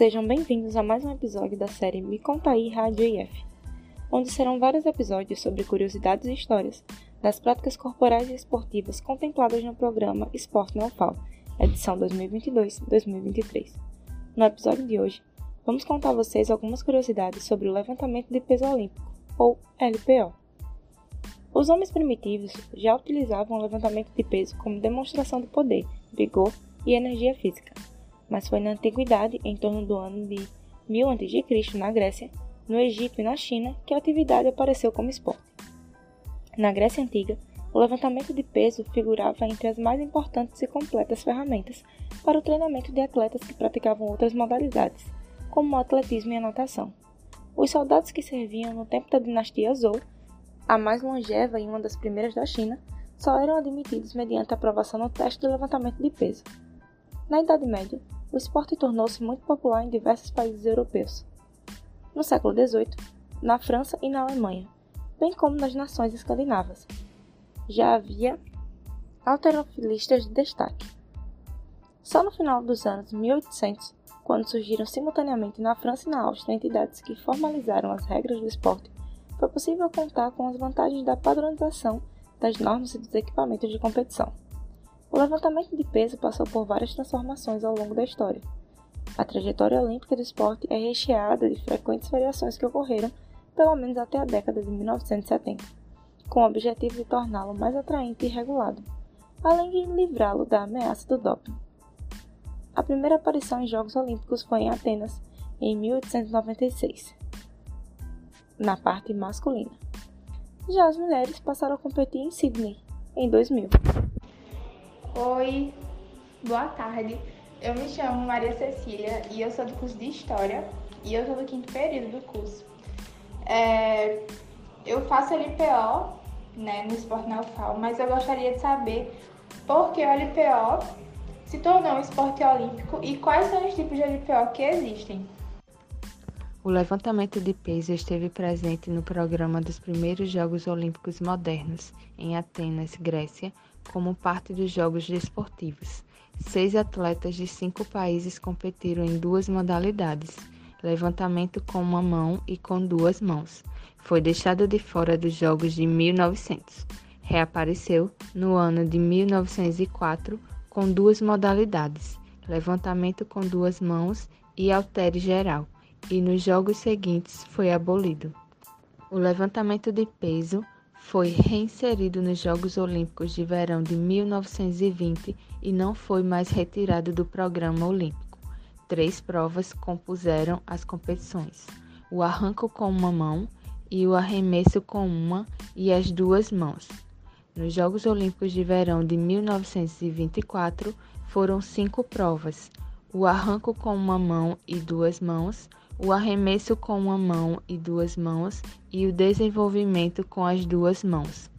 Sejam bem-vindos a mais um episódio da série Me Conta aí Rádio IF, onde serão vários episódios sobre curiosidades e histórias das práticas corporais e esportivas contempladas no programa Esporte na UFAL, edição 2022-2023. No episódio de hoje, vamos contar a vocês algumas curiosidades sobre o levantamento de peso olímpico, ou LPO. Os homens primitivos já utilizavam o levantamento de peso como demonstração de poder, vigor e energia física mas foi na antiguidade, em torno do ano de 1000 a.C., na Grécia, no Egito e na China, que a atividade apareceu como esporte. Na Grécia Antiga, o levantamento de peso figurava entre as mais importantes e completas ferramentas para o treinamento de atletas que praticavam outras modalidades, como o atletismo e a natação. Os soldados que serviam no tempo da dinastia Zhou, a mais longeva e uma das primeiras da China, só eram admitidos mediante aprovação no teste de levantamento de peso. Na Idade Média, o esporte tornou-se muito popular em diversos países europeus. No século XVIII, na França e na Alemanha, bem como nas nações escandinavas, já havia alterofilistas de destaque. Só no final dos anos 1800, quando surgiram simultaneamente na França e na Áustria entidades que formalizaram as regras do esporte, foi possível contar com as vantagens da padronização das normas e dos equipamentos de competição. O levantamento de peso passou por várias transformações ao longo da história. A trajetória olímpica do esporte é recheada de frequentes variações que ocorreram pelo menos até a década de 1970, com o objetivo de torná-lo mais atraente e regulado, além de livrá-lo da ameaça do doping. A primeira aparição em Jogos Olímpicos foi em Atenas, em 1896, na parte masculina. Já as mulheres passaram a competir em Sydney, em 2000. Oi, boa tarde. Eu me chamo Maria Cecília e eu sou do curso de História e eu sou do quinto período do curso. É, eu faço LPO né, no Esporte na UFAL, mas eu gostaria de saber por que o LPO se tornou um esporte olímpico e quais são os tipos de LPO que existem. O levantamento de peso esteve presente no programa dos primeiros Jogos Olímpicos modernos, em Atenas, Grécia, como parte dos Jogos Desportivos. Seis atletas de cinco países competiram em duas modalidades: levantamento com uma mão e com duas mãos. Foi deixado de fora dos Jogos de 1900. Reapareceu no ano de 1904 com duas modalidades: levantamento com duas mãos e haltere geral, e nos jogos seguintes foi abolido. O levantamento de peso foi reinserido nos Jogos Olímpicos de Verão de 1920 e não foi mais retirado do programa olímpico. Três provas compuseram as competições: o arranco com uma mão e o arremesso com uma e as duas mãos. Nos Jogos Olímpicos de Verão de 1924 foram cinco provas: o arranco com uma mão e duas mãos, o arremesso com uma mão e duas mãos e o desenvolvimento com as duas mãos.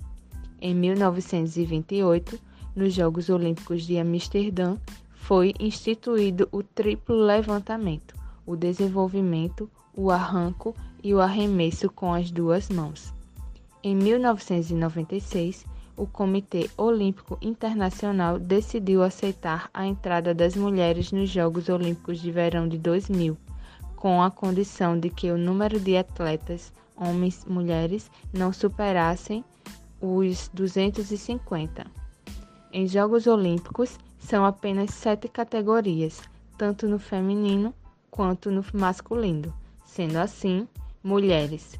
Em 1928, nos Jogos Olímpicos de Amsterdã, foi instituído o triplo levantamento, o desenvolvimento, o arranco e o arremesso com as duas mãos. Em 1996, o Comitê Olímpico Internacional decidiu aceitar a entrada das mulheres nos Jogos Olímpicos de Verão de 2000 com a condição de que o número de atletas, homens e mulheres, não superassem os 250. Em Jogos Olímpicos, são apenas sete categorias, tanto no feminino quanto no masculino. Sendo assim, mulheres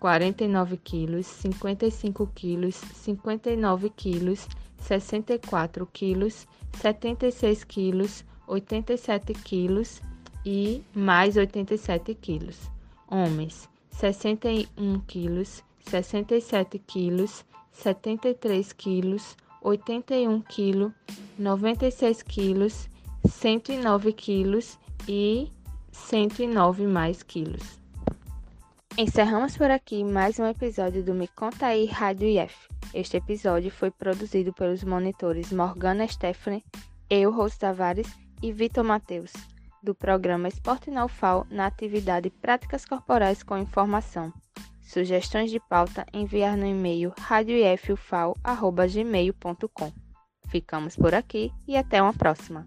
49 quilos, 55 quilos, 59 quilos, 64 quilos, 76 quilos, 87 quilos e mais 87 quilos. Homens, 61 quilos, 67 quilos, 73 quilos, 81 quilos, 96 quilos, 109 quilos e 109 mais quilos. Encerramos por aqui mais um episódio do Me Conta aí Rádio IF. Este episódio foi produzido pelos monitores Morgana Stephanie, eu, Rose Tavares e Vitor Matheus do programa Esporte na UFAL na atividade Práticas Corporais com Informação. Sugestões de pauta enviar no e-mail radioifufal.gmail.com. Ficamos por aqui e até uma próxima.